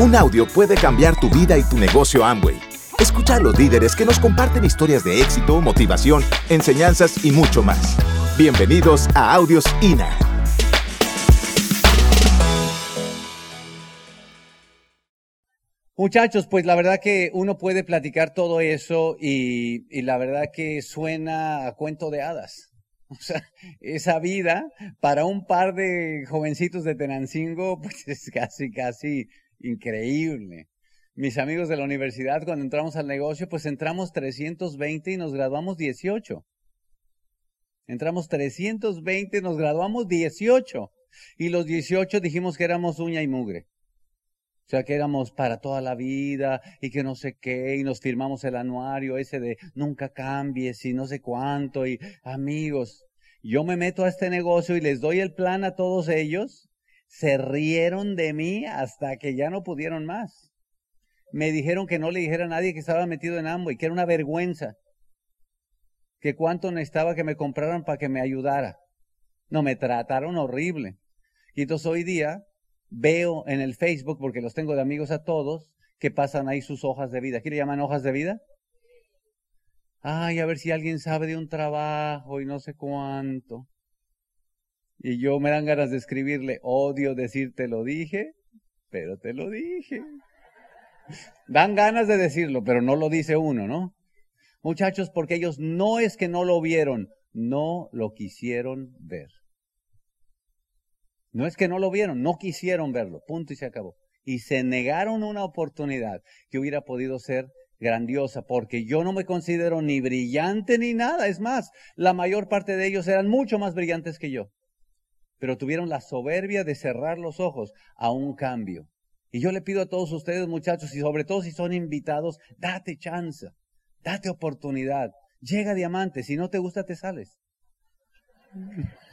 Un audio puede cambiar tu vida y tu negocio Amway. Escucha a los líderes que nos comparten historias de éxito, motivación, enseñanzas y mucho más. Bienvenidos a Audios INA. Muchachos, pues la verdad que uno puede platicar todo eso y, y, la verdad que suena a cuento de hadas. O sea, esa vida para un par de jovencitos de Tenancingo, pues es casi, casi increíble. Mis amigos de la universidad, cuando entramos al negocio, pues entramos 320 y nos graduamos 18. Entramos 320, nos graduamos 18. Y los 18 dijimos que éramos uña y mugre. O sea, que éramos para toda la vida y que no sé qué, y nos firmamos el anuario ese de nunca cambies y no sé cuánto, y amigos, yo me meto a este negocio y les doy el plan a todos ellos, se rieron de mí hasta que ya no pudieron más. Me dijeron que no le dijera a nadie que estaba metido en y que era una vergüenza, que cuánto necesitaba que me compraran para que me ayudara. No, me trataron horrible. Y entonces hoy día veo en el Facebook, porque los tengo de amigos a todos, que pasan ahí sus hojas de vida. ¿Qué le llaman hojas de vida? Ay, a ver si alguien sabe de un trabajo y no sé cuánto. Y yo me dan ganas de escribirle, odio decirte lo dije, pero te lo dije. Dan ganas de decirlo, pero no lo dice uno, ¿no? Muchachos, porque ellos no es que no lo vieron, no lo quisieron ver. No es que no lo vieron, no quisieron verlo, punto y se acabó. Y se negaron una oportunidad que hubiera podido ser grandiosa, porque yo no me considero ni brillante ni nada. Es más, la mayor parte de ellos eran mucho más brillantes que yo. Pero tuvieron la soberbia de cerrar los ojos a un cambio. Y yo le pido a todos ustedes, muchachos, y sobre todo si son invitados, date chance, date oportunidad. Llega diamante, si no te gusta, te sales.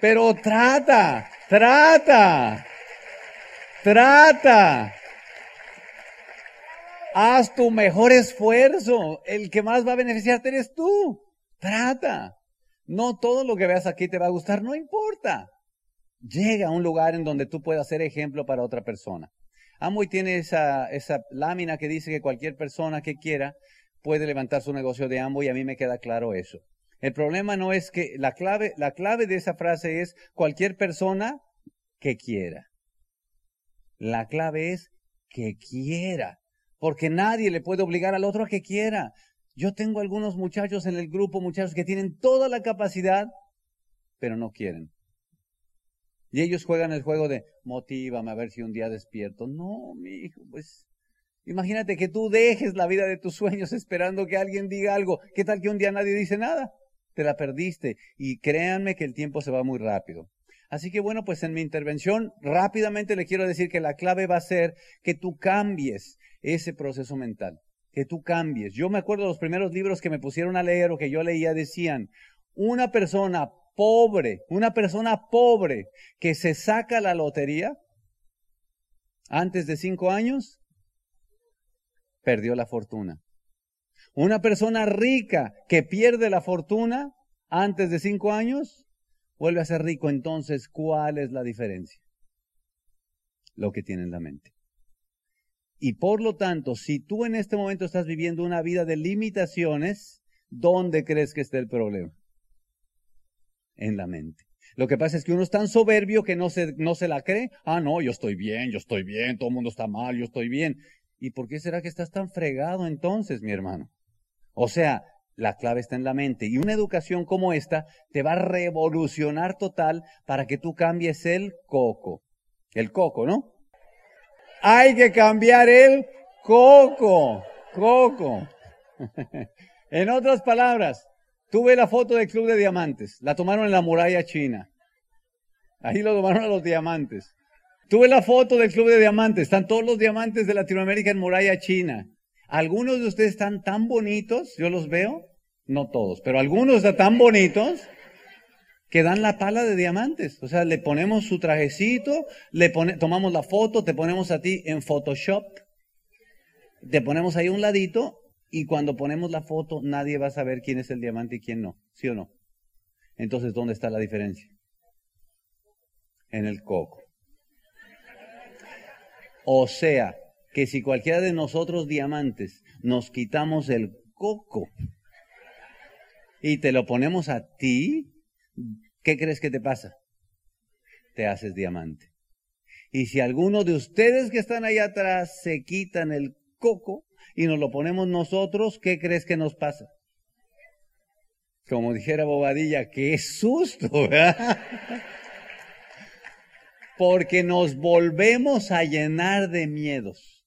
Pero trata, trata, trata. Haz tu mejor esfuerzo. El que más va a beneficiarte eres tú. Trata. No todo lo que veas aquí te va a gustar, no importa. Llega a un lugar en donde tú puedas ser ejemplo para otra persona. Amway tiene esa, esa lámina que dice que cualquier persona que quiera puede levantar su negocio de Amway y a mí me queda claro eso. El problema no es que la clave, la clave de esa frase es cualquier persona que quiera. La clave es que quiera, porque nadie le puede obligar al otro a que quiera. Yo tengo algunos muchachos en el grupo, muchachos que tienen toda la capacidad, pero no quieren. Y ellos juegan el juego de motívame a ver si un día despierto. No, mi hijo, pues imagínate que tú dejes la vida de tus sueños esperando que alguien diga algo. ¿Qué tal que un día nadie dice nada? te la perdiste. Y créanme que el tiempo se va muy rápido. Así que bueno, pues en mi intervención rápidamente le quiero decir que la clave va a ser que tú cambies ese proceso mental, que tú cambies. Yo me acuerdo de los primeros libros que me pusieron a leer o que yo leía decían, una persona pobre, una persona pobre que se saca la lotería antes de cinco años, perdió la fortuna. Una persona rica que pierde la fortuna antes de cinco años, vuelve a ser rico. Entonces, ¿cuál es la diferencia? Lo que tiene en la mente. Y por lo tanto, si tú en este momento estás viviendo una vida de limitaciones, ¿dónde crees que está el problema? En la mente. Lo que pasa es que uno es tan soberbio que no se, no se la cree. Ah, no, yo estoy bien, yo estoy bien, todo el mundo está mal, yo estoy bien. ¿Y por qué será que estás tan fregado entonces, mi hermano? O sea, la clave está en la mente. Y una educación como esta te va a revolucionar total para que tú cambies el coco. El coco, ¿no? Hay que cambiar el coco. Coco. en otras palabras, tuve la foto del Club de Diamantes. La tomaron en la muralla china. Ahí lo tomaron a los diamantes. Tuve la foto del Club de Diamantes. Están todos los diamantes de Latinoamérica en muralla china. Algunos de ustedes están tan bonitos, yo los veo, no todos, pero algunos están tan bonitos que dan la pala de diamantes. O sea, le ponemos su trajecito, le tomamos la foto, te ponemos a ti en Photoshop, te ponemos ahí un ladito y cuando ponemos la foto nadie va a saber quién es el diamante y quién no, ¿sí o no? Entonces, ¿dónde está la diferencia? En el coco. O sea, que si cualquiera de nosotros diamantes nos quitamos el coco y te lo ponemos a ti, ¿qué crees que te pasa? Te haces diamante. Y si alguno de ustedes que están ahí atrás se quitan el coco y nos lo ponemos nosotros, ¿qué crees que nos pasa? Como dijera Bobadilla, qué susto, ¿verdad? Porque nos volvemos a llenar de miedos,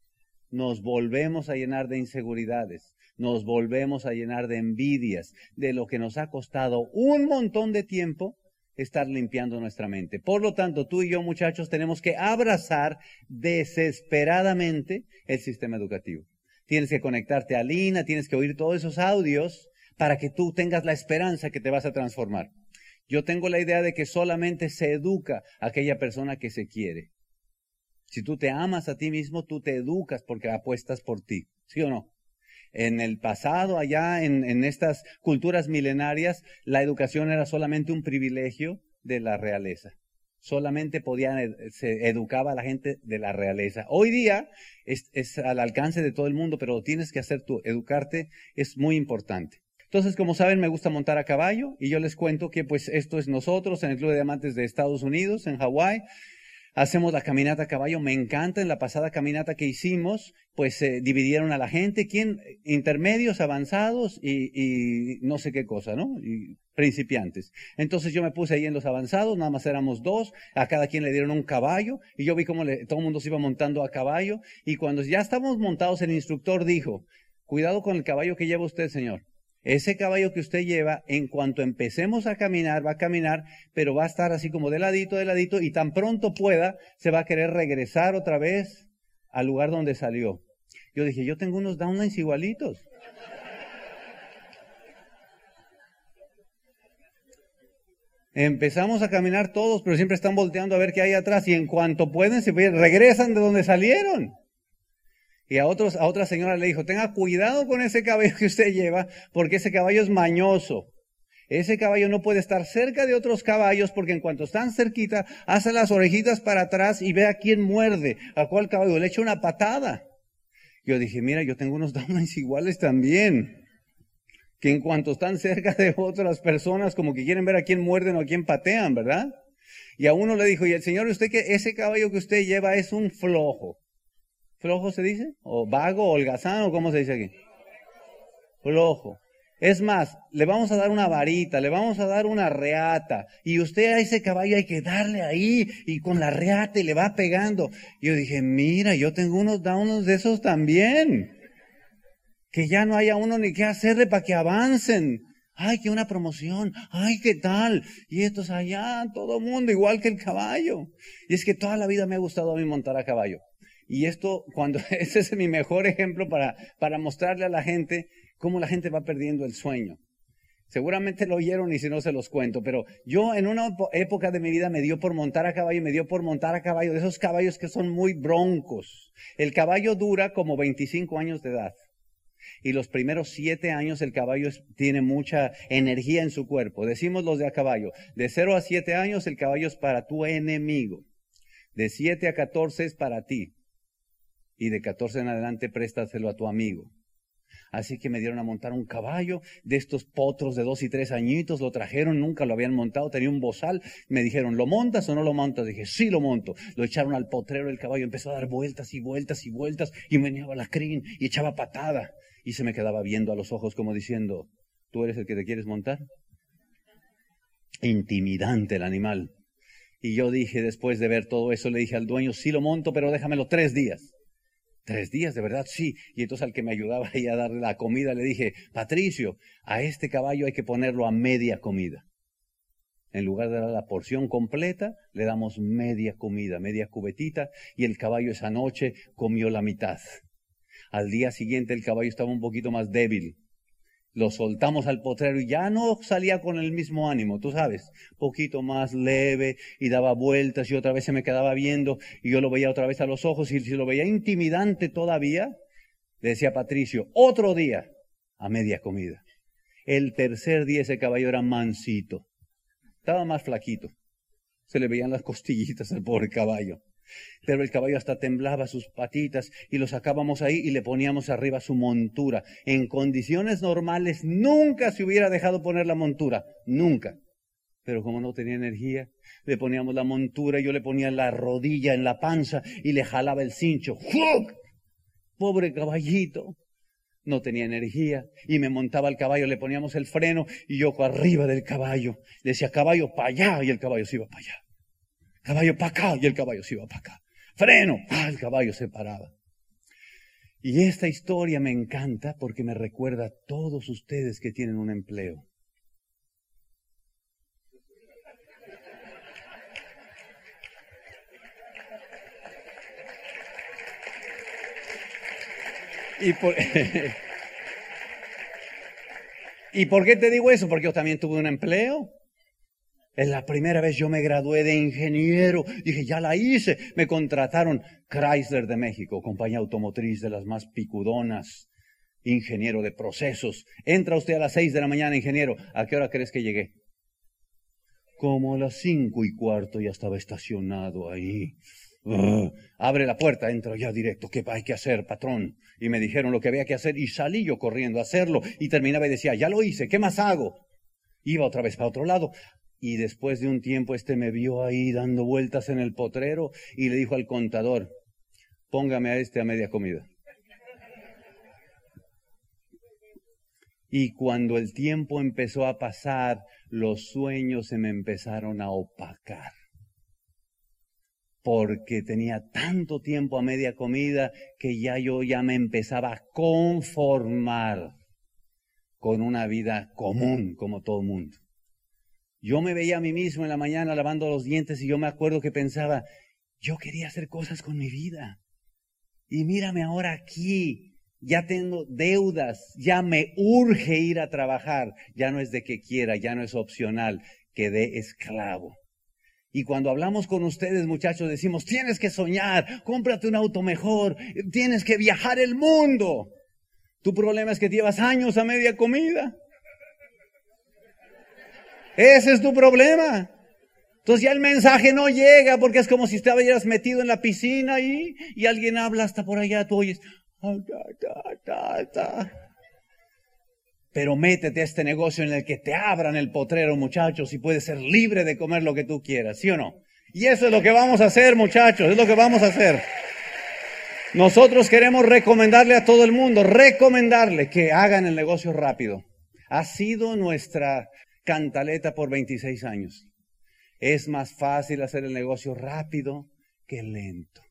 nos volvemos a llenar de inseguridades, nos volvemos a llenar de envidias, de lo que nos ha costado un montón de tiempo estar limpiando nuestra mente. Por lo tanto, tú y yo, muchachos, tenemos que abrazar desesperadamente el sistema educativo. Tienes que conectarte a Lina, tienes que oír todos esos audios para que tú tengas la esperanza que te vas a transformar. Yo tengo la idea de que solamente se educa a aquella persona que se quiere. Si tú te amas a ti mismo, tú te educas porque apuestas por ti. ¿Sí o no? En el pasado, allá en, estas culturas milenarias, la educación era solamente un privilegio de la realeza solamente podían, eh, se educaba a la gente de la realeza. Hoy día es, es, al alcance de todo el mundo, pero tienes que hacer tú, educarte es muy importante. Entonces, como saben, me gusta montar a caballo y yo les cuento que pues esto es nosotros en el Club de Diamantes de Estados Unidos, en Hawái. Hacemos la caminata a caballo, me encanta. En la pasada caminata que hicimos, pues se dividieron a la gente, ¿quién? Intermedios, avanzados y, y no sé qué cosa, ¿no? Y principiantes. Entonces yo me puse ahí en los avanzados, nada más éramos dos, a cada quien le dieron un caballo y yo vi cómo todo el mundo se iba montando a caballo y cuando ya estábamos montados el instructor dijo, cuidado con el caballo que lleva usted, señor. Ese caballo que usted lleva, en cuanto empecemos a caminar, va a caminar, pero va a estar así como de ladito, de ladito, y tan pronto pueda, se va a querer regresar otra vez al lugar donde salió. Yo dije, yo tengo unos downlines igualitos. Empezamos a caminar todos, pero siempre están volteando a ver qué hay atrás y en cuanto pueden se regresan de donde salieron. Y a, otros, a otra señora le dijo, tenga cuidado con ese caballo que usted lleva, porque ese caballo es mañoso. Ese caballo no puede estar cerca de otros caballos porque en cuanto están cerquita, hace las orejitas para atrás y ve a quién muerde, a cuál caballo, le echa una patada. Yo dije, mira, yo tengo unos downlines iguales también, que en cuanto están cerca de otras personas, como que quieren ver a quién muerden o a quién patean, ¿verdad? Y a uno le dijo, y el señor, usted que ese caballo que usted lleva es un flojo. ¿Flojo se dice? ¿O vago, holgazán, o cómo se dice aquí? Flojo. Es más, le vamos a dar una varita, le vamos a dar una reata, y usted a ese caballo hay que darle ahí, y con la reata y le va pegando. yo dije, mira, yo tengo unos downs de esos también. Que ya no haya uno ni qué hacerle para que avancen. Ay, que una promoción. Ay, qué tal. Y estos allá, todo mundo, igual que el caballo. Y es que toda la vida me ha gustado a mí montar a caballo. Y esto, cuando, ese es mi mejor ejemplo para, para mostrarle a la gente cómo la gente va perdiendo el sueño. Seguramente lo oyeron y si no se los cuento, pero yo en una época de mi vida me dio por montar a caballo, me dio por montar a caballo, de esos caballos que son muy broncos. El caballo dura como 25 años de edad. Y los primeros siete años el caballo tiene mucha energía en su cuerpo. Decimos los de a caballo. De 0 a 7 años el caballo es para tu enemigo. De 7 a 14 es para ti y de 14 en adelante préstaselo a tu amigo. Así que me dieron a montar un caballo de estos potros de dos y tres añitos, lo trajeron, nunca lo habían montado, tenía un bozal, me dijeron, ¿lo montas o no lo montas? Dije, sí lo monto. Lo echaron al potrero, el caballo empezó a dar vueltas y vueltas y vueltas y meneaba la crin y echaba patada y se me quedaba viendo a los ojos como diciendo, ¿tú eres el que te quieres montar? Intimidante el animal. Y yo dije, después de ver todo eso, le dije al dueño, sí lo monto, pero déjamelo tres días. Tres días, de verdad, sí. Y entonces al que me ayudaba ahí a darle la comida le dije, Patricio, a este caballo hay que ponerlo a media comida. En lugar de dar la porción completa, le damos media comida, media cubetita, y el caballo esa noche comió la mitad. Al día siguiente el caballo estaba un poquito más débil lo soltamos al potrero y ya no salía con el mismo ánimo, tú sabes, poquito más leve y daba vueltas y otra vez se me quedaba viendo y yo lo veía otra vez a los ojos y si lo veía intimidante todavía, le decía Patricio, otro día a media comida. El tercer día ese caballo era mansito, estaba más flaquito, se le veían las costillitas al pobre caballo. Pero el caballo hasta temblaba sus patitas y lo sacábamos ahí y le poníamos arriba su montura. En condiciones normales nunca se hubiera dejado poner la montura, nunca. Pero como no tenía energía, le poníamos la montura, yo le ponía la rodilla en la panza y le jalaba el cincho. Pobre caballito no tenía energía y me montaba el caballo, le poníamos el freno y yo arriba del caballo. Le decía caballo para allá y el caballo se iba para allá. Caballo para acá y el caballo se iba para acá. Freno, ah, el caballo se paraba. Y esta historia me encanta porque me recuerda a todos ustedes que tienen un empleo. Y por, ¿Y por qué te digo eso? Porque yo también tuve un empleo. Es la primera vez yo me gradué de ingeniero. Dije, ya la hice. Me contrataron Chrysler de México, compañía automotriz de las más picudonas. Ingeniero de procesos. Entra usted a las seis de la mañana, ingeniero. ¿A qué hora crees que llegué? Como a las cinco y cuarto ya estaba estacionado ahí. Ah, abre la puerta, entro ya directo. ¿Qué hay que hacer, patrón? Y me dijeron lo que había que hacer y salí yo corriendo a hacerlo y terminaba y decía, ya lo hice, ¿qué más hago? Iba otra vez para otro lado. Y después de un tiempo este me vio ahí dando vueltas en el potrero y le dijo al contador, póngame a este a media comida. Y cuando el tiempo empezó a pasar, los sueños se me empezaron a opacar porque tenía tanto tiempo a media comida que ya yo ya me empezaba a conformar con una vida común como todo el mundo. Yo me veía a mí mismo en la mañana lavando los dientes y yo me acuerdo que pensaba, yo quería hacer cosas con mi vida. Y mírame ahora aquí, ya tengo deudas, ya me urge ir a trabajar, ya no es de que quiera, ya no es opcional, quedé esclavo. Y cuando hablamos con ustedes, muchachos, decimos, tienes que soñar, cómprate un auto mejor, tienes que viajar el mundo. Tu problema es que llevas años a media comida. Ese es tu problema. Entonces ya el mensaje no llega porque es como si estuvieras metido en la piscina y, y alguien habla hasta por allá, tú oyes. Pero métete a este negocio en el que te abran el potrero, muchachos, y puedes ser libre de comer lo que tú quieras, ¿sí o no? Y eso es lo que vamos a hacer, muchachos, es lo que vamos a hacer. Nosotros queremos recomendarle a todo el mundo, recomendarle que hagan el negocio rápido. Ha sido nuestra cantaleta por 26 años. Es más fácil hacer el negocio rápido que lento.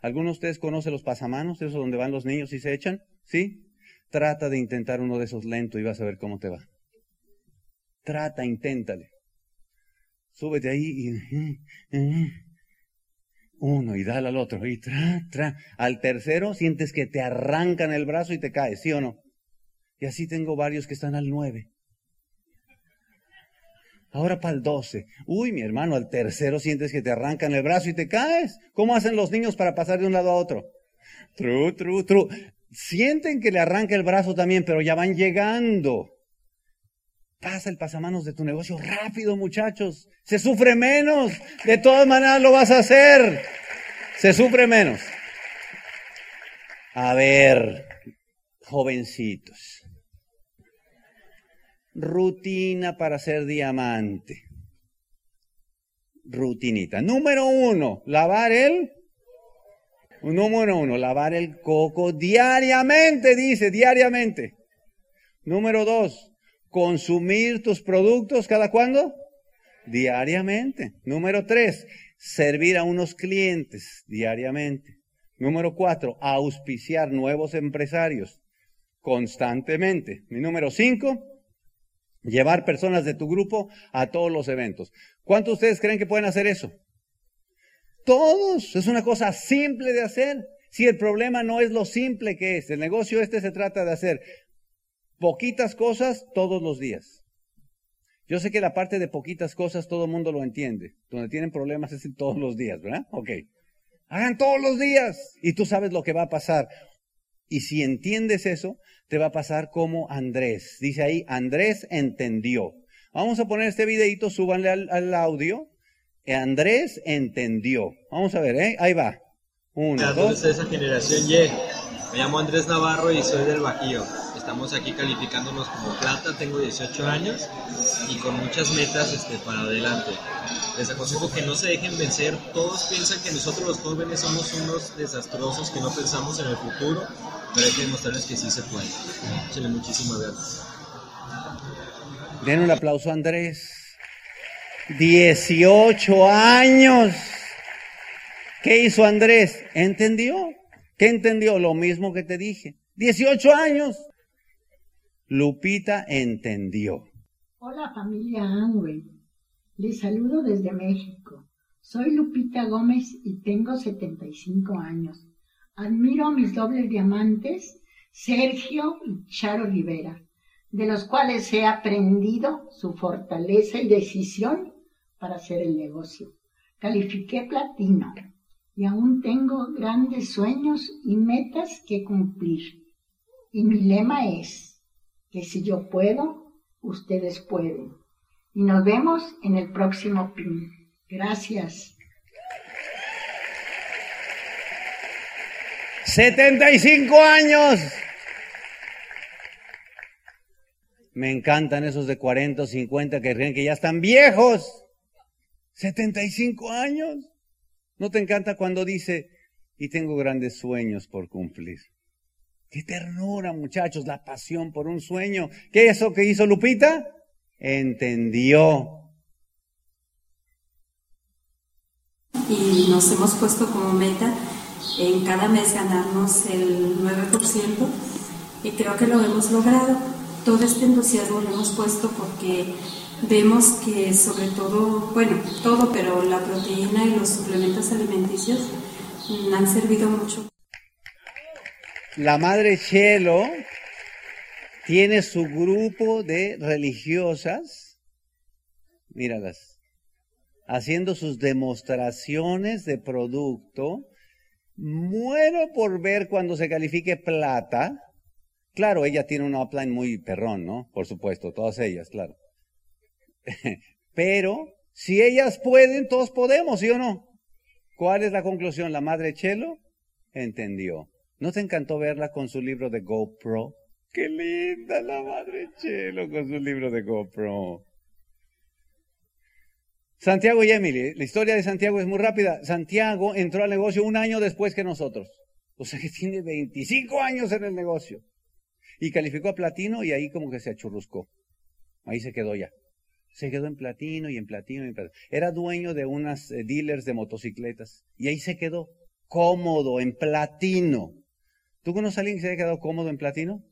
¿Alguno de ustedes conoce los pasamanos, esos donde van los niños y se echan? ¿Sí? Trata de intentar uno de esos lentos y vas a ver cómo te va. Trata, inténtale. Súbete ahí y uno y dale al otro y tra, tra. Al tercero sientes que te arrancan el brazo y te caes, ¿sí o no? Y así tengo varios que están al nueve. Ahora para el doce. Uy, mi hermano, al tercero sientes que te arrancan el brazo y te caes. ¿Cómo hacen los niños para pasar de un lado a otro? Tru, tru, tru sienten que le arranca el brazo también, pero ya van llegando. Pasa el pasamanos de tu negocio rápido, muchachos. Se sufre menos. De todas maneras lo vas a hacer. Se sufre menos. A ver, jovencitos. Rutina para ser diamante. Rutinita. Número uno, lavar el Número uno, lavar el coco diariamente, dice, diariamente. Número dos, consumir tus productos cada cuándo? Diariamente. Número tres, servir a unos clientes diariamente. Número cuatro, auspiciar nuevos empresarios constantemente. Mi número cinco, llevar personas de tu grupo a todos los eventos. ¿Cuántos de ustedes creen que pueden hacer eso? Todos. Es una cosa simple de hacer. Si el problema no es lo simple que es, el negocio este se trata de hacer poquitas cosas todos los días. Yo sé que la parte de poquitas cosas todo el mundo lo entiende. Donde tienen problemas es todos los días, ¿verdad? Ok. Hagan todos los días y tú sabes lo que va a pasar. Y si entiendes eso, te va a pasar como Andrés. Dice ahí, Andrés entendió. Vamos a poner este videito, súbanle al, al audio Andrés entendió. Vamos a ver, ¿eh? Ahí va. Uno, dos. de esa generación Y. Me llamo Andrés Navarro y soy del Bajío. Estamos aquí calificándonos como plata, tengo 18 años y con muchas metas este, para adelante. Les aconsejo que no se dejen vencer. Todos piensan que nosotros los jóvenes somos unos desastrosos que no pensamos en el futuro, pero hay que demostrarles que sí se puede. Muchísimas gracias. Den un aplauso a Andrés. 18 años. ¿Qué hizo Andrés? ¿Entendió? ¿Qué entendió? Lo mismo que te dije. 18 años. Lupita entendió. Hola familia Amway. Les saludo desde México. Soy Lupita Gómez y tengo 75 años. Admiro a mis dobles diamantes, Sergio y Charo Rivera, de los cuales he aprendido su fortaleza y decisión para hacer el negocio. Califiqué platino y aún tengo grandes sueños y metas que cumplir. Y mi lema es, que si yo puedo, ustedes pueden. Y nos vemos en el próximo PIN. Gracias. 75 años. Me encantan esos de 40 o 50 que creen que ya están viejos. 75 años. ¿No te encanta cuando dice, y tengo grandes sueños por cumplir? Qué ternura, muchachos, la pasión por un sueño. ¿Qué es eso que hizo Lupita? Entendió. Y nos hemos puesto como meta en cada mes ganarnos el 9% y creo que lo hemos logrado. Todo este entusiasmo lo hemos puesto porque vemos que sobre todo, bueno, todo, pero la proteína y los suplementos alimenticios han servido mucho la madre Chelo tiene su grupo de religiosas, míralas, haciendo sus demostraciones de producto. Muero por ver cuando se califique plata. Claro, ella tiene un upline muy perrón, ¿no? Por supuesto, todas ellas, claro. Pero si ellas pueden, todos podemos, ¿sí o no? ¿Cuál es la conclusión? La madre Chelo entendió. ¿No te encantó verla con su libro de GoPro? Qué linda la madre Chelo con su libro de GoPro. Santiago y Emily, la historia de Santiago es muy rápida. Santiago entró al negocio un año después que nosotros. O sea que tiene 25 años en el negocio. Y calificó a platino y ahí como que se achurruscó. Ahí se quedó ya. Se quedó en platino y en platino y en platino. Era dueño de unas eh, dealers de motocicletas. Y ahí se quedó cómodo, en platino. ¿Tú conoces a alguien que se haya quedado cómodo en platino?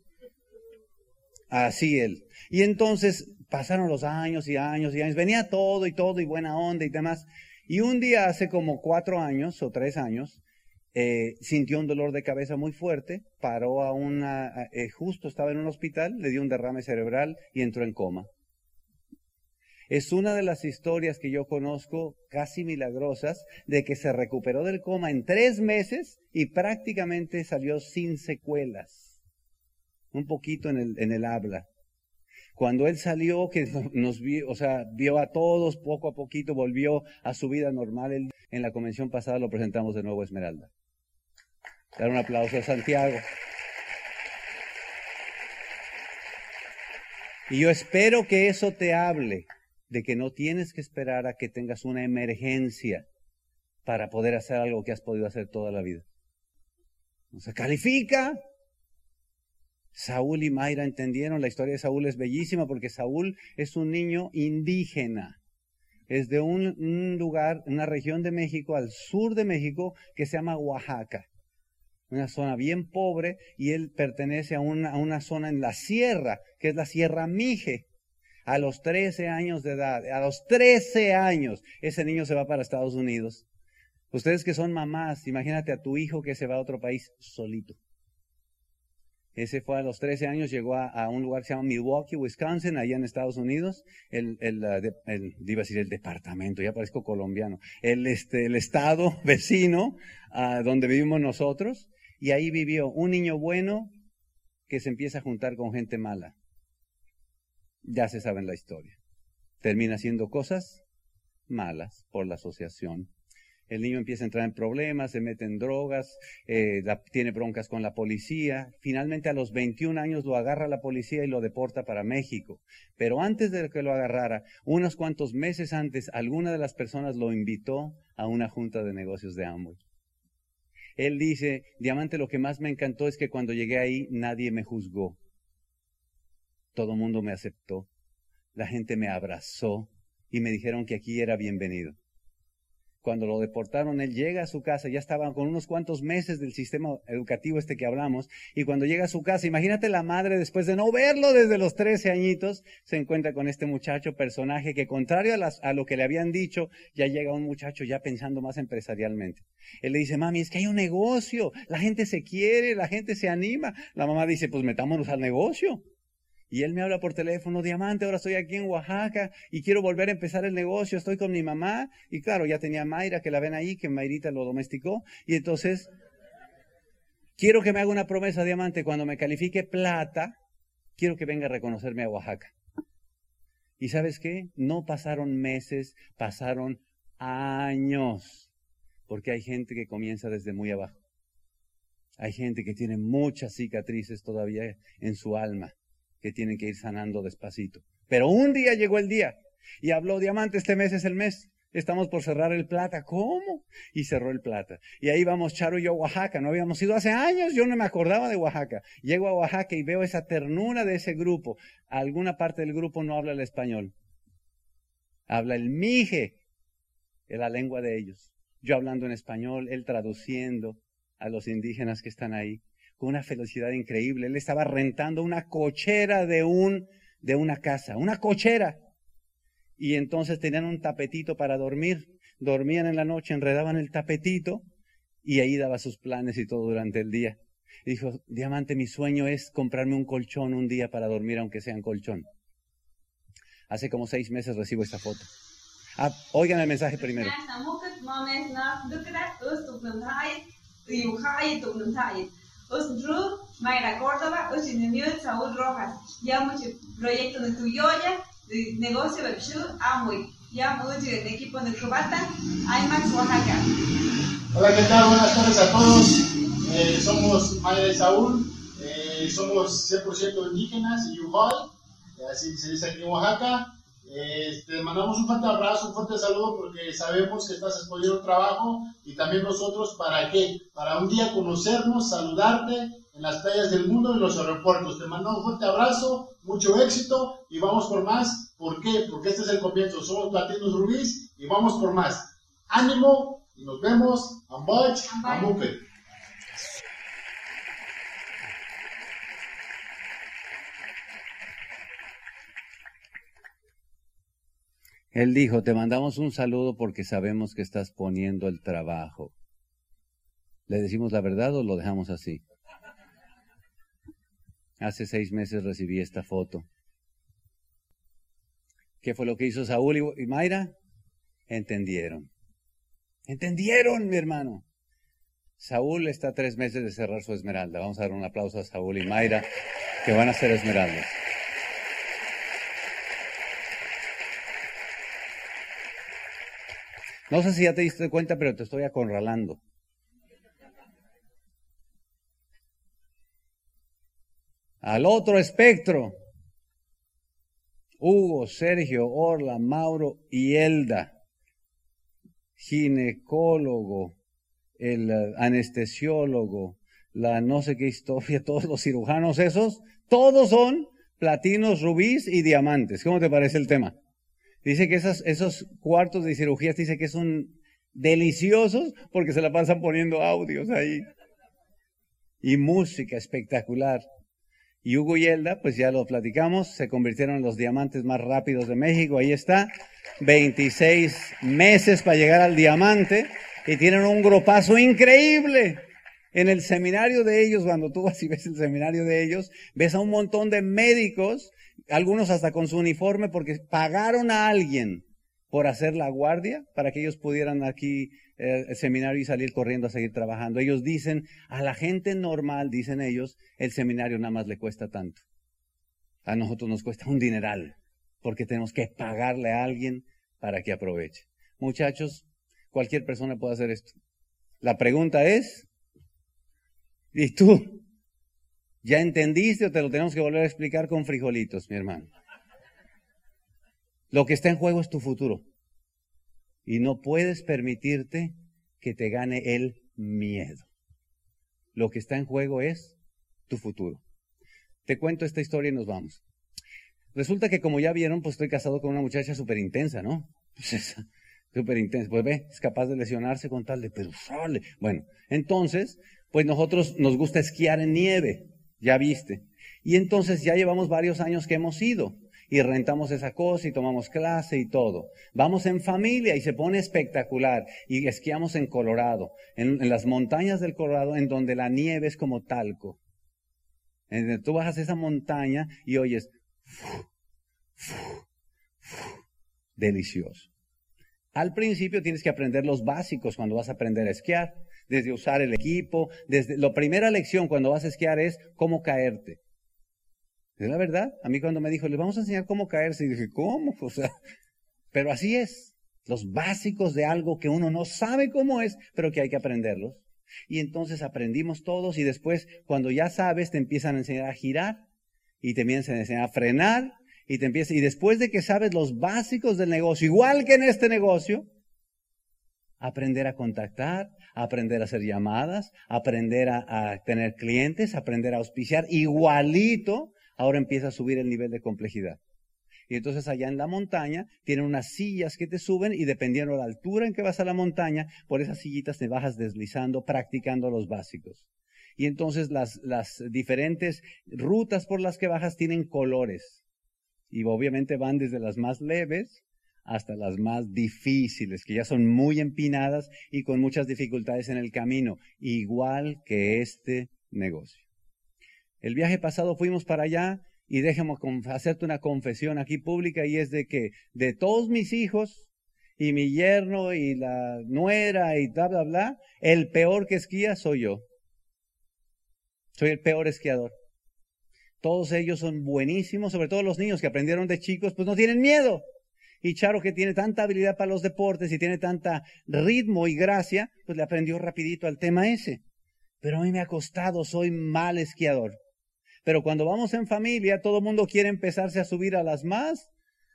Así él. Y entonces pasaron los años y años y años. Venía todo y todo y buena onda y demás. Y un día hace como cuatro años o tres años, eh, sintió un dolor de cabeza muy fuerte, paró a una, eh, justo estaba en un hospital, le dio un derrame cerebral y entró en coma. Es una de las historias que yo conozco casi milagrosas de que se recuperó del coma en tres meses y prácticamente salió sin secuelas. Un poquito en el, en el habla. Cuando él salió, que nos vio, o sea, vio a todos poco a poquito, volvió a su vida normal. en la convención pasada lo presentamos de nuevo a Esmeralda. Dar un aplauso a Santiago. Y yo espero que eso te hable de que no tienes que esperar a que tengas una emergencia para poder hacer algo que has podido hacer toda la vida. No se califica. Saúl y Mayra entendieron, la historia de Saúl es bellísima porque Saúl es un niño indígena. Es de un, lugar, una región de México, al sur de México, que se llama Oaxaca. Una zona bien pobre y él pertenece a una, a una zona en la sierra, que es la Sierra Mije a los 13 años de edad, a los 13 años, ese niño se va para Estados Unidos. Ustedes que son mamás, imagínate a tu hijo que se va a otro país solito. Ese fue a los 13 años, llegó a, un lugar que se llama Milwaukee, Wisconsin, allá en Estados Unidos. El, el, iba a decir el departamento, ya parezco colombiano. El, este, el estado vecino donde vivimos nosotros. Y ahí vivió un niño bueno que se empieza a juntar con gente mala ya se sabe la historia. Termina haciendo cosas malas por la asociación. El niño empieza a entrar en problemas, se mete en drogas, eh, tiene broncas con la policía. Finalmente a los 21 años lo agarra la policía y lo deporta para México. Pero antes de que lo agarrara, unos cuantos meses antes, alguna de las personas lo invitó a una junta de negocios de Amway. Él dice, Diamante, lo que más me encantó es que cuando llegué ahí nadie me juzgó. Todo el mundo me aceptó. La gente me abrazó y me dijeron que aquí era bienvenido cuando lo deportaron, él llega a su casa, ya estaba con unos cuantos meses del sistema educativo este que hablamos, y cuando llega a su casa, imagínate la madre después de no verlo desde los 13 añitos, se encuentra con este muchacho, personaje que contrario a, a lo que le habían dicho, ya llega un muchacho ya pensando más empresarialmente. Él le dice, mami, es que hay un negocio, la gente se quiere, la gente se anima. La mamá dice, pues metámonos al negocio. Y él me habla por teléfono, Diamante, ahora estoy aquí en Oaxaca y quiero volver a empezar el negocio, estoy con mi mamá. Y claro, ya tenía Mayra, que la ven ahí, que Mayrita lo domesticó. Y entonces, quiero que me haga una promesa, Diamante, cuando me califique plata, quiero que venga a reconocerme a Oaxaca. ¿Y sabes qué? No pasaron meses, pasaron años. Porque hay gente que comienza desde muy abajo. Hay gente que tiene muchas cicatrices todavía en su alma que tienen que ir sanando despacito. Pero un día llegó el día y habló Diamante, este mes es el mes. Estamos por cerrar el plata. ¿Cómo? Y cerró el plata. Y ahí vamos Charo y yo a Oaxaca. No habíamos ido hace años. Yo no me acordaba de Oaxaca. Llego a Oaxaca y veo esa ternura de ese grupo. Alguna parte del grupo no habla el español. Habla el mije, la lengua de ellos. Yo hablando en español, él traduciendo a los indígenas que están ahí con una felicidad increíble. Él estaba rentando una cochera de, un, de una casa, una cochera. Y entonces tenían un tapetito para dormir. Dormían en la noche, enredaban el tapetito y ahí daba sus planes y todo durante el día. dijo, Diamante, mi sueño es comprarme un colchón un día para dormir, aunque sea un colchón. Hace como seis meses recibo esta foto. Ah, oigan el mensaje primero. Osdru, Mayra Córdoba, Oshinemiut, Saúl Rojas. Yamuchi, proyecto de Tuyoya, negocio de Shu, Amway. Yamuchi, el equipo de Cubata, IMAX Oaxaca. Hola, ¿qué tal? Buenas tardes a todos. Eh, somos Mayra y Saúl. Eh, somos 100% indígenas y Yuhol. Así se dice aquí en Oaxaca. Eh, te mandamos un fuerte abrazo, un fuerte saludo porque sabemos que estás exponiendo un trabajo y también nosotros, ¿para qué? Para un día conocernos, saludarte en las playas del mundo, en los aeropuertos. Te mandamos un fuerte abrazo, mucho éxito y vamos por más. ¿Por qué? Porque este es el comienzo. Somos Platinos Rubís y vamos por más. Ánimo y nos vemos. Ambach, Amupe. Él dijo, te mandamos un saludo porque sabemos que estás poniendo el trabajo. ¿Le decimos la verdad o lo dejamos así? Hace seis meses recibí esta foto. ¿Qué fue lo que hizo Saúl y Mayra? Entendieron. Entendieron, mi hermano. Saúl está tres meses de cerrar su esmeralda. Vamos a dar un aplauso a Saúl y Mayra, que van a ser esmeraldas. No sé si ya te diste cuenta, pero te estoy acorralando. Al otro espectro, Hugo, Sergio, Orla, Mauro y Elda, ginecólogo, el anestesiólogo, la no sé qué historia, todos los cirujanos esos, todos son platinos, rubíes y diamantes. ¿Cómo te parece el tema? Dice que esos, cuartos de cirugías dice que son deliciosos porque se la pasan poniendo audios ahí. Y música espectacular. Y Hugo y Elda, pues ya lo platicamos, se convirtieron en los diamantes más rápidos de México. Ahí está. 26 meses para llegar al diamante y tienen un gropazo increíble. En el seminario de ellos, cuando tú vas y ves el seminario de ellos, ves a un montón de médicos algunos hasta con su uniforme porque pagaron a alguien por hacer la guardia para que ellos pudieran aquí eh, el seminario y salir corriendo a seguir trabajando. Ellos dicen, a la gente normal, dicen ellos, el seminario nada más le cuesta tanto. A nosotros nos cuesta un dineral porque tenemos que pagarle a alguien para que aproveche. Muchachos, cualquier persona puede hacer esto. La pregunta es, ¿y tú? ¿Ya entendiste o te lo tenemos que volver a explicar con frijolitos, mi hermano? Lo que está en juego es tu futuro. Y no puedes permitirte que te gane el miedo. Lo que está en juego es tu futuro. Te cuento esta historia y nos vamos. Resulta que como ya vieron, pues estoy casado con una muchacha súper intensa, ¿no? Pues súper intensa. Pues ve, es capaz de lesionarse con tal de, pero sale. Bueno, entonces, pues nosotros nos gusta esquiar en nieve, ya viste. Y entonces ya llevamos varios años que hemos ido y rentamos esa cosa y tomamos clase y todo. Vamos en familia y se pone espectacular y esquiamos en Colorado, en, las montañas del Colorado en donde la nieve es como talco. En tú bajas esa montaña y oyes delicioso. Al principio tienes que aprender los básicos cuando vas a aprender a esquiar, desde usar el equipo, desde la primera lección cuando vas a esquiar es cómo caerte. Es la verdad. A mí cuando me dijo, le vamos a enseñar cómo caerse, y dije, ¿cómo? O sea, pero así es. Los básicos de algo que uno no sabe cómo es, pero que hay que aprenderlos. Y entonces aprendimos todos y después, cuando ya sabes, te empiezan a enseñar a girar y te empiezan a enseñar a frenar y te empiezan, y después de que sabes los básicos del negocio, igual que en este negocio, aprender a contactar, aprender a hacer llamadas, aprender a, tener clientes, aprender a auspiciar, igualito ahora empieza a subir el nivel de complejidad. Y entonces allá en la montaña tienen unas sillas que te suben y dependiendo de la altura en que vas a la montaña, por esas sillitas te bajas deslizando, practicando los básicos. Y entonces las diferentes rutas por las que bajas tienen colores. Y obviamente van desde las más leves hasta las más difíciles, que ya son muy empinadas y con muchas dificultades en el camino, igual que este negocio. El viaje pasado fuimos para allá y déjame hacerte una confesión aquí pública y es de que de todos mis hijos y mi yerno y la nuera y bla, bla, bla, el peor que esquía soy yo. Soy el peor esquiador. Todos ellos son buenísimos, sobre todo los niños que aprendieron de chicos, pues no tienen miedo. Y Charo, que tiene tanta habilidad para los deportes y tiene tanta ritmo y gracia, pues le aprendió rapidito al tema ese. Pero a mí me ha costado, soy mal esquiador. Pero cuando vamos en familia, todo el mundo quiere empezarse a subir a las más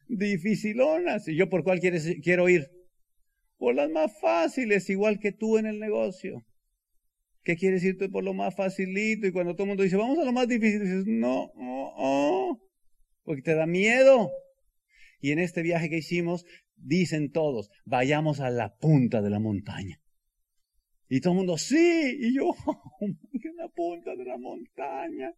dificilonas. ¿Y yo por cuál quieres, quiero ir? Por las más fáciles, igual que tú en el negocio. ¿Qué quieres irte por lo más facilito? Y cuando todo el mundo dice, vamos a lo más difícil, dices, no, no, no, porque te da miedo. Y en este viaje que hicimos, dicen todos, vayamos a la punta de la montaña. Y todo el mundo, sí, y yo, en la punta de la montaña.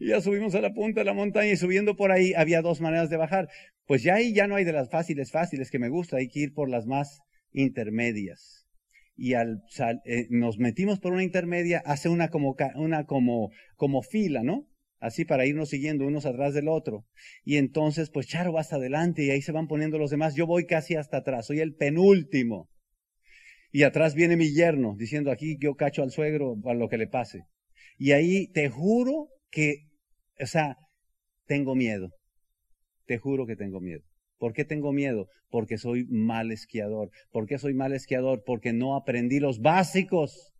Y ya subimos a la punta de la montaña y subiendo por ahí había dos maneras de bajar. Pues ya ahí ya no hay de las fáciles, fáciles que me gusta, hay que ir por las más intermedias. Y al eh, nos metimos por una intermedia, hace una como, una como, como fila, ¿no? Así para irnos siguiendo unos atrás del otro. Y entonces, pues Charo va hasta adelante y ahí se van poniendo los demás. Yo voy casi hasta atrás, soy el penúltimo. Y atrás viene mi yerno diciendo aquí yo cacho al suegro para lo que le pase. Y ahí te juro que, o sea, tengo miedo. Te juro que tengo miedo. ¿Por qué tengo miedo? Porque soy mal esquiador. ¿Por qué soy mal esquiador? Porque no aprendí los básicos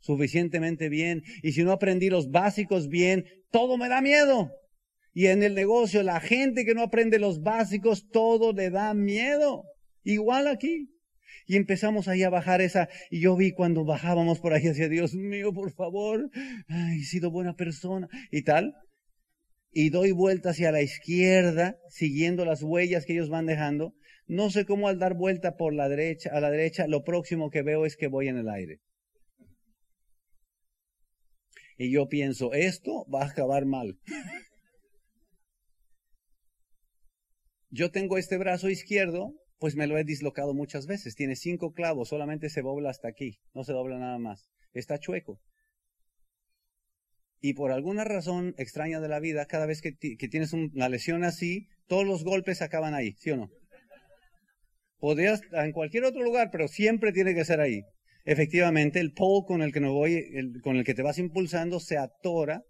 suficientemente bien. Y si no aprendí los básicos bien, todo me da miedo. Y en el negocio, la gente que no aprende los básicos, todo le da miedo. Igual aquí. Y empezamos ahí a bajar esa, y yo vi cuando bajábamos por ahí, decía, Dios mío, por favor, he sido buena persona, y tal. Y doy vuelta hacia la izquierda, siguiendo las huellas que ellos van dejando. No sé cómo al dar vuelta por la derecha, a la derecha, lo próximo que veo es que voy en el aire. Y yo pienso, esto va a acabar mal. Yo tengo este brazo izquierdo pues me lo he dislocado muchas veces. Tiene cinco clavos, solamente se dobla hasta aquí, no se dobla nada más. Está chueco. Y por alguna razón extraña de la vida, cada vez que, tienes una lesión así, todos los golpes acaban ahí, ¿sí o no? Podrías en cualquier otro lugar, pero siempre tiene que ser ahí. Efectivamente, el pole con el que me voy, con el que te vas impulsando, se atora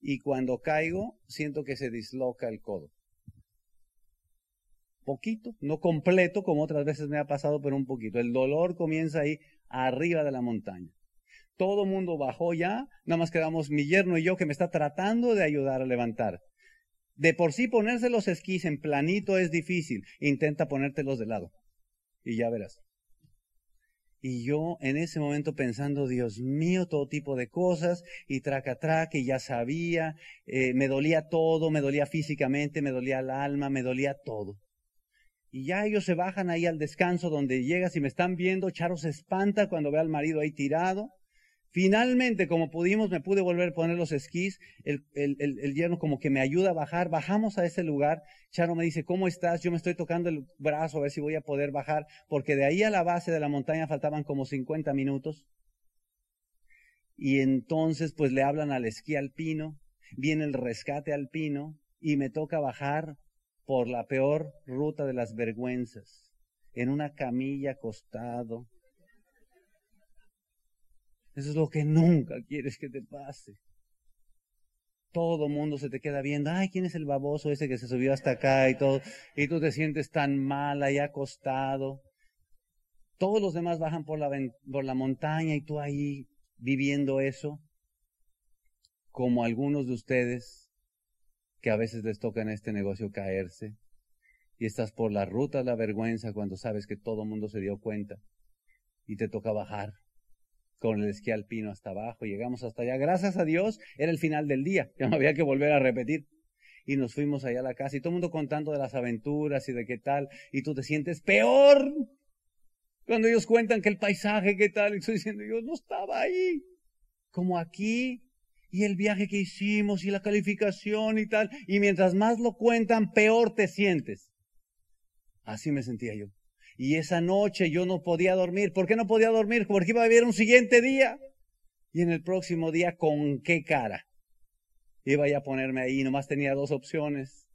y cuando caigo siento que se disloca el codo poquito, no completo como otras veces me ha pasado, pero un poquito. El dolor comienza ahí arriba de la montaña. Todo mundo bajó ya, nada más quedamos mi yerno y yo que me está tratando de ayudar a levantar. De por sí ponerse los esquís en planito es difícil. Intenta ponértelos de lado. Y ya verás. Y yo en ese momento pensando, Dios mío, todo tipo de cosas, y traca traca, y ya sabía, eh, me dolía todo, me dolía físicamente, me dolía el alma, me dolía todo. Y ya ellos se bajan ahí al descanso donde llegas y me están viendo, Charo se espanta cuando ve al marido ahí tirado. Finalmente, como pudimos, me pude volver a poner los esquís. El, el, yerno como que me ayuda a bajar. Bajamos a ese lugar. Charo me dice, ¿cómo estás? Yo me estoy tocando el brazo a ver si voy a poder bajar, porque de ahí a la base de la montaña faltaban como 50 minutos. Y entonces, pues le hablan al esquí alpino, viene el rescate alpino y me toca bajar por la peor ruta de las vergüenzas, en una camilla acostado, eso es lo que nunca quieres que te pase. Todo mundo se te queda viendo, ay, ¿quién es el baboso ese que se subió hasta acá y todo? Y tú te sientes tan mal ahí acostado. Todos los demás bajan por la, montaña y tú ahí viviendo eso, como algunos de ustedes que a veces les toca en este negocio caerse y estás por la ruta de la vergüenza cuando sabes que todo mundo se dio cuenta y te toca bajar con el esquí alpino hasta abajo, llegamos hasta allá. Gracias a Dios, era el final del día, ya no había que volver a repetir. Y nos fuimos allá a la casa y todo el mundo contando de las aventuras y de qué tal, y tú te sientes peor cuando ellos cuentan que el paisaje, qué tal, y estoy diciendo, yo no estaba ahí, como aquí, y el viaje que hicimos y la calificación y tal, y mientras más lo cuentan, peor te sientes. Así me sentía yo. Y esa noche yo no podía dormir. ¿Por qué no podía dormir? Porque iba a haber un siguiente día. Y en el próximo día, ¿con qué cara? Iba a ponerme ahí, nomás tenía dos opciones.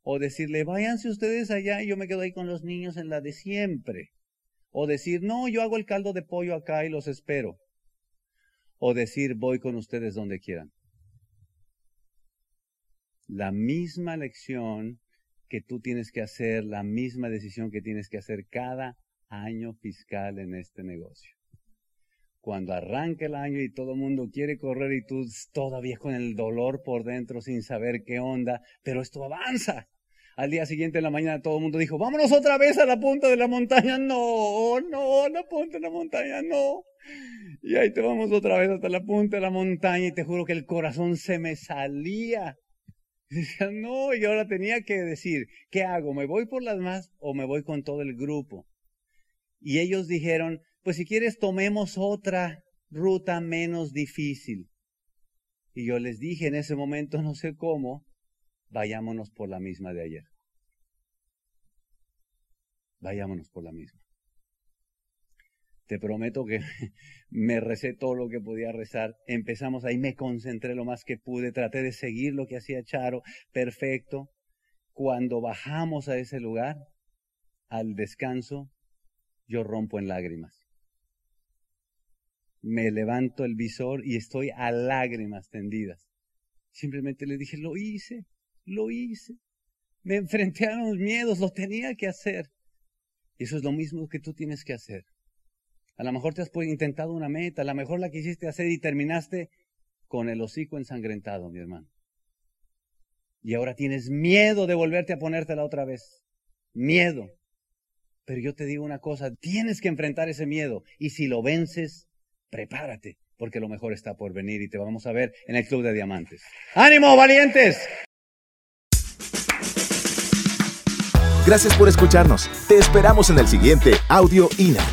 O decirle, váyanse ustedes allá y yo me quedo ahí con los niños en la de siempre. O decir, no, yo hago el caldo de pollo acá y los espero. O decir, voy con ustedes donde quieran. La misma lección que tú tienes que hacer la misma decisión que tienes que hacer cada año fiscal en este negocio. Cuando arranca el año y todo mundo quiere correr y tú todavía con el dolor por dentro sin saber qué onda, pero esto avanza. Al día siguiente en la mañana todo el mundo dijo, vámonos otra vez a la punta de la montaña. No, no, la punta de la montaña, no. Y ahí te vamos otra vez hasta la punta de la montaña y te juro que el corazón se me salía decía, no, y ahora tenía que decir, ¿qué hago? ¿Me voy por las más o me voy con todo el grupo? Y ellos dijeron, pues si quieres tomemos otra ruta menos difícil. Y yo les dije en ese momento, no sé cómo, vayámonos por la misma de ayer. Vayámonos por la misma. Te prometo que me recé todo lo que podía rezar. Empezamos ahí, me concentré lo más que pude, traté de seguir lo que hacía Charo, perfecto. Cuando bajamos a ese lugar, al descanso, yo rompo en lágrimas. Me levanto el visor y estoy a lágrimas tendidas. Simplemente le dije, lo hice, lo hice. Me enfrenté a los miedos, lo tenía que hacer. Y eso es lo mismo que tú tienes que hacer. A lo mejor te has intentado una meta, a lo mejor la quisiste hacer y terminaste con el hocico ensangrentado, mi hermano. Y ahora tienes miedo de volverte a ponértela otra vez. Miedo. Pero yo te digo una cosa, tienes que enfrentar ese miedo. Y si lo vences, prepárate, porque lo mejor está por venir y te vamos a ver en el Club de Diamantes. ¡Ánimo, valientes! Gracias por escucharnos. Te esperamos en el siguiente Audio INA.